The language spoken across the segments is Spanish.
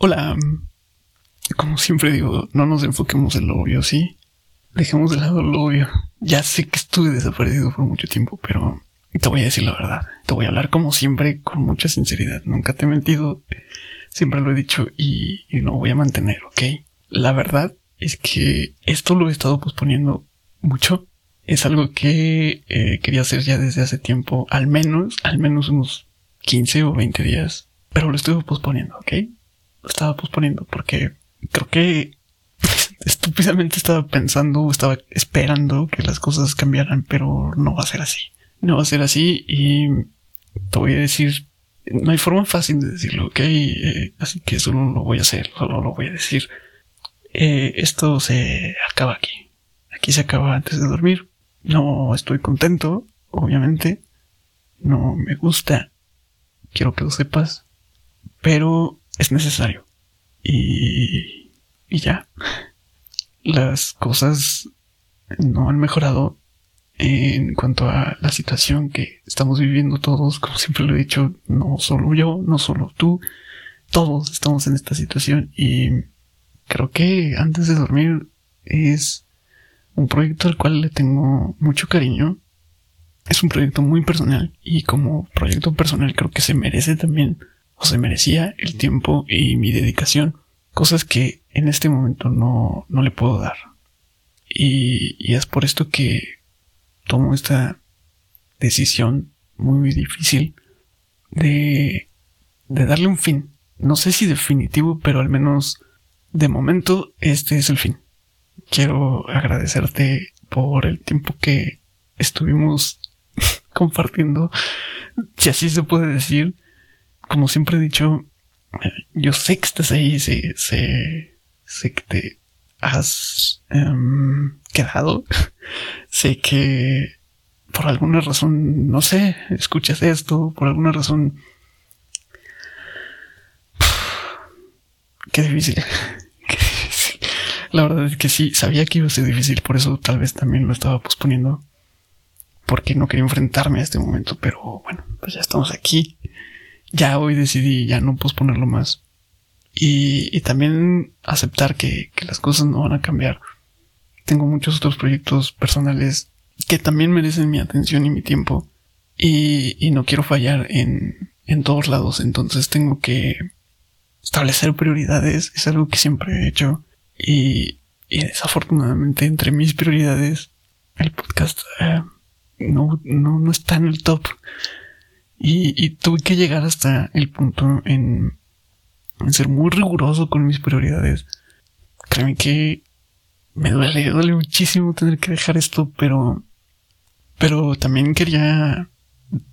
Hola. Como siempre digo, no nos enfoquemos en lo obvio, ¿sí? Dejemos de lado lo obvio. Ya sé que estuve desaparecido por mucho tiempo, pero te voy a decir la verdad. Te voy a hablar como siempre, con mucha sinceridad. Nunca te he mentido. Siempre lo he dicho y, y lo voy a mantener, ¿ok? La verdad es que esto lo he estado posponiendo mucho. Es algo que eh, quería hacer ya desde hace tiempo, al menos, al menos unos 15 o 20 días. Pero lo estuve posponiendo, ¿ok? Estaba posponiendo porque creo que estúpidamente estaba pensando, estaba esperando que las cosas cambiaran, pero no va a ser así. No va a ser así y te voy a decir, no hay forma fácil de decirlo, ¿ok? Eh, así que solo lo voy a hacer, solo lo voy a decir. Eh, esto se acaba aquí. Aquí se acaba antes de dormir. No estoy contento, obviamente. No me gusta. Quiero que lo sepas. Pero es necesario. Y, y ya. Las cosas no han mejorado en cuanto a la situación que estamos viviendo todos. Como siempre lo he dicho, no solo yo, no solo tú. Todos estamos en esta situación y creo que antes de dormir es un proyecto al cual le tengo mucho cariño. Es un proyecto muy personal y como proyecto personal creo que se merece también o se merecía el tiempo y mi dedicación. Cosas que en este momento no, no le puedo dar. Y, y es por esto que tomo esta decisión muy difícil de, de darle un fin. No sé si definitivo, pero al menos de momento este es el fin. Quiero agradecerte por el tiempo que estuvimos compartiendo, si así se puede decir. Como siempre he dicho, yo sé que estás ahí, sé, sé, sé que te has um, quedado, sé que por alguna razón, no sé, escuchas esto, por alguna razón... Qué difícil. Qué difícil. La verdad es que sí, sabía que iba a ser difícil, por eso tal vez también lo estaba posponiendo. Porque no quería enfrentarme a este momento, pero bueno, pues ya estamos aquí. Ya hoy decidí ya no posponerlo más. Y, y también aceptar que, que las cosas no van a cambiar. Tengo muchos otros proyectos personales que también merecen mi atención y mi tiempo. Y, y no quiero fallar en, en todos lados. Entonces tengo que establecer prioridades. Es algo que siempre he hecho. Y, y desafortunadamente entre mis prioridades el podcast eh, no, no, no está en el top. Y, tuve que llegar hasta el punto en, en ser muy riguroso con mis prioridades. Créeme que me duele, duele muchísimo tener que dejar esto, pero, pero también quería,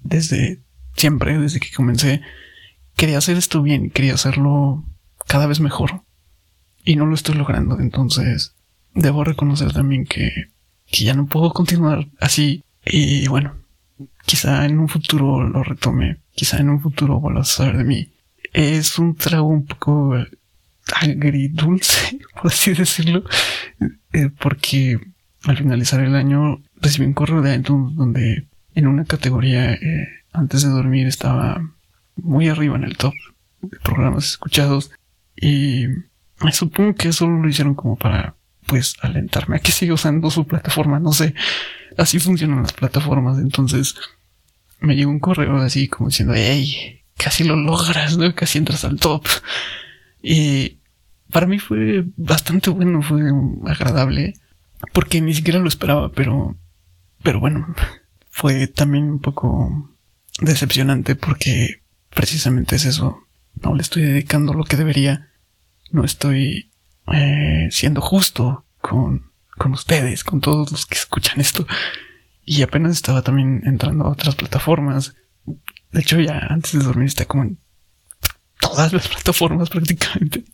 desde siempre, desde que comencé, quería hacer esto bien, quería hacerlo cada vez mejor. Y no lo estoy logrando, entonces debo reconocer también que, que ya no puedo continuar así. Y bueno, quizá en un futuro lo retome, quizá en un futuro vuelva a saber de mí. Es un trago un poco agridulce, por así decirlo, eh, porque al finalizar el año recibí un correo de iTunes donde en una categoría eh, antes de dormir estaba muy arriba en el top de programas escuchados y supongo que eso lo hicieron como para pues alentarme a que siga usando su plataforma, no sé, así funcionan las plataformas, entonces me llegó un correo así como diciendo, hey, casi lo logras, ¿no? Casi entras al top. Y para mí fue bastante bueno, fue agradable, porque ni siquiera lo esperaba, pero, pero bueno, fue también un poco decepcionante porque precisamente es eso. No le estoy dedicando lo que debería. No estoy eh, siendo justo con, con ustedes, con todos los que escuchan esto. Y apenas estaba también entrando a otras plataformas. De hecho, ya antes de dormir está como en todas las plataformas prácticamente.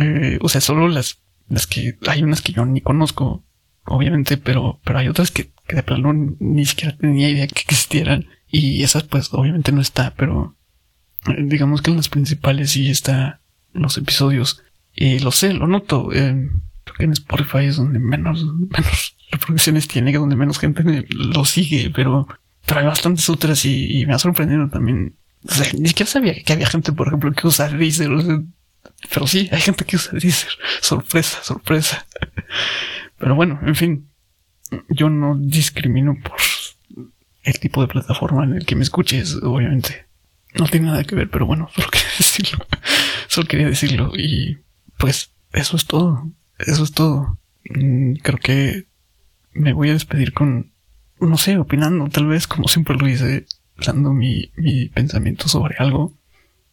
Eh, o sea, solo las, las que hay unas que yo ni conozco, obviamente, pero, pero hay otras que, de plano ni siquiera tenía idea que existieran. Y esas pues obviamente no está, pero eh, digamos que en las principales sí está los episodios. Y lo sé, lo noto. Eh, creo que en Spotify es donde menos, menos reproducciones tiene, que donde menos gente lo sigue, pero, hay bastantes otras y, y me ha sorprendido también O sea, ni siquiera sabía que había gente, por ejemplo, que usa Deezer. pero sí, hay gente que usa Deezer. Sorpresa, sorpresa. Pero bueno, en fin, yo no discrimino por el tipo de plataforma en el que me escuches, obviamente. No tiene nada que ver, pero bueno, solo quería decirlo. solo quería decirlo. Y pues eso es todo. Eso es todo. Mm, creo que me voy a despedir con, no sé, opinando, tal vez como siempre lo hice, dando mi, mi pensamiento sobre algo.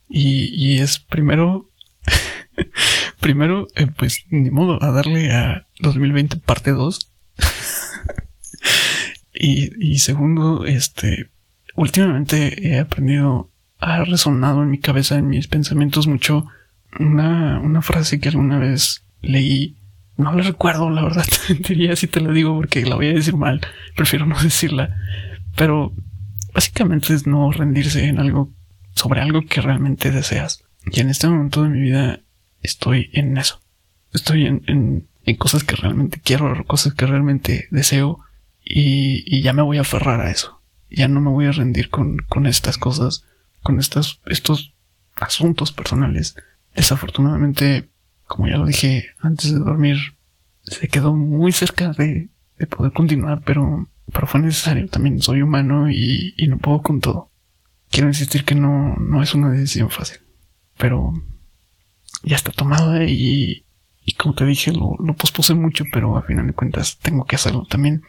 Y, y es primero, primero, eh, pues ni modo, a darle a 2020 parte 2. y, y segundo, este, últimamente he aprendido, ha resonado en mi cabeza, en mis pensamientos mucho, una, una frase que alguna vez leí no la recuerdo, la verdad. Diría si te la digo porque la voy a decir mal. Prefiero no decirla. Pero básicamente es no rendirse en algo sobre algo que realmente deseas. Y en este momento de mi vida estoy en eso. Estoy en, en, en cosas que realmente quiero, cosas que realmente deseo. Y, y, ya me voy a aferrar a eso. Ya no me voy a rendir con, con estas cosas, con estas, estos asuntos personales. Desafortunadamente como ya lo dije antes de dormir, se quedó muy cerca de, poder continuar, pero, pero fue necesario. También soy humano y, no puedo con todo. Quiero insistir que no, no es una decisión fácil, pero ya está tomada y, como te dije, lo, lo pospuse mucho, pero a final de cuentas tengo que hacerlo también.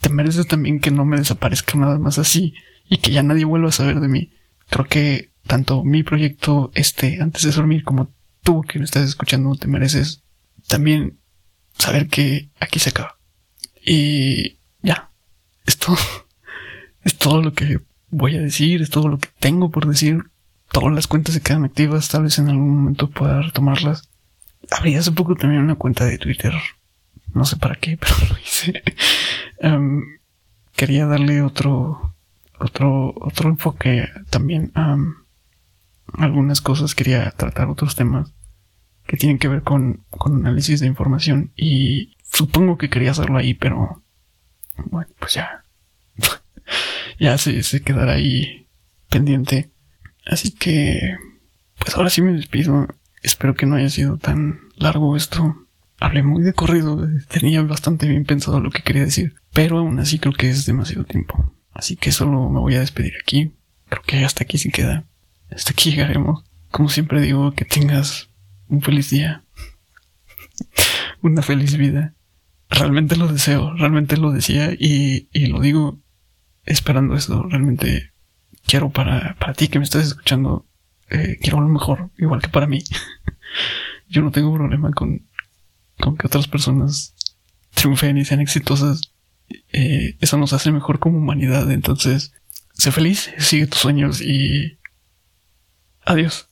Te mereces también que no me desaparezca nada más así y que ya nadie vuelva a saber de mí. Creo que tanto mi proyecto este antes de dormir como tú que me estás escuchando te mereces también saber que aquí se acaba. Y ya, es todo, es todo lo que voy a decir, es todo lo que tengo por decir. Todas las cuentas se quedan activas, tal vez en algún momento pueda retomarlas. Abrí hace poco también una cuenta de Twitter. No sé para qué, pero lo hice. Em, quería darle otro, otro, otro enfoque también algunas cosas. Quería tratar otros temas que tienen que ver con, con análisis de información y supongo que quería hacerlo ahí, pero bueno, pues ya, ya se, se quedará ahí pendiente. Así que, pues ahora sí me despido. Espero que no haya sido tan largo esto. Hablé muy de corrido, tenía bastante bien pensado lo que quería decir, pero aún así creo que es demasiado tiempo. Así que solo me voy a despedir aquí. Creo que hasta aquí sí queda. Hasta aquí llegaremos. Como siempre digo, que tengas un feliz día, una feliz vida. Realmente lo deseo, realmente lo decía y, y lo digo esperando esto. Realmente quiero para, para ti que me estás escuchando, eh, quiero lo mejor, igual que para mí. Yo no tengo problema con, con que otras personas triunfen y sean exitosas. Eh, eso nos hace mejor como humanidad. Entonces, sé feliz, sigue tus sueños y adiós.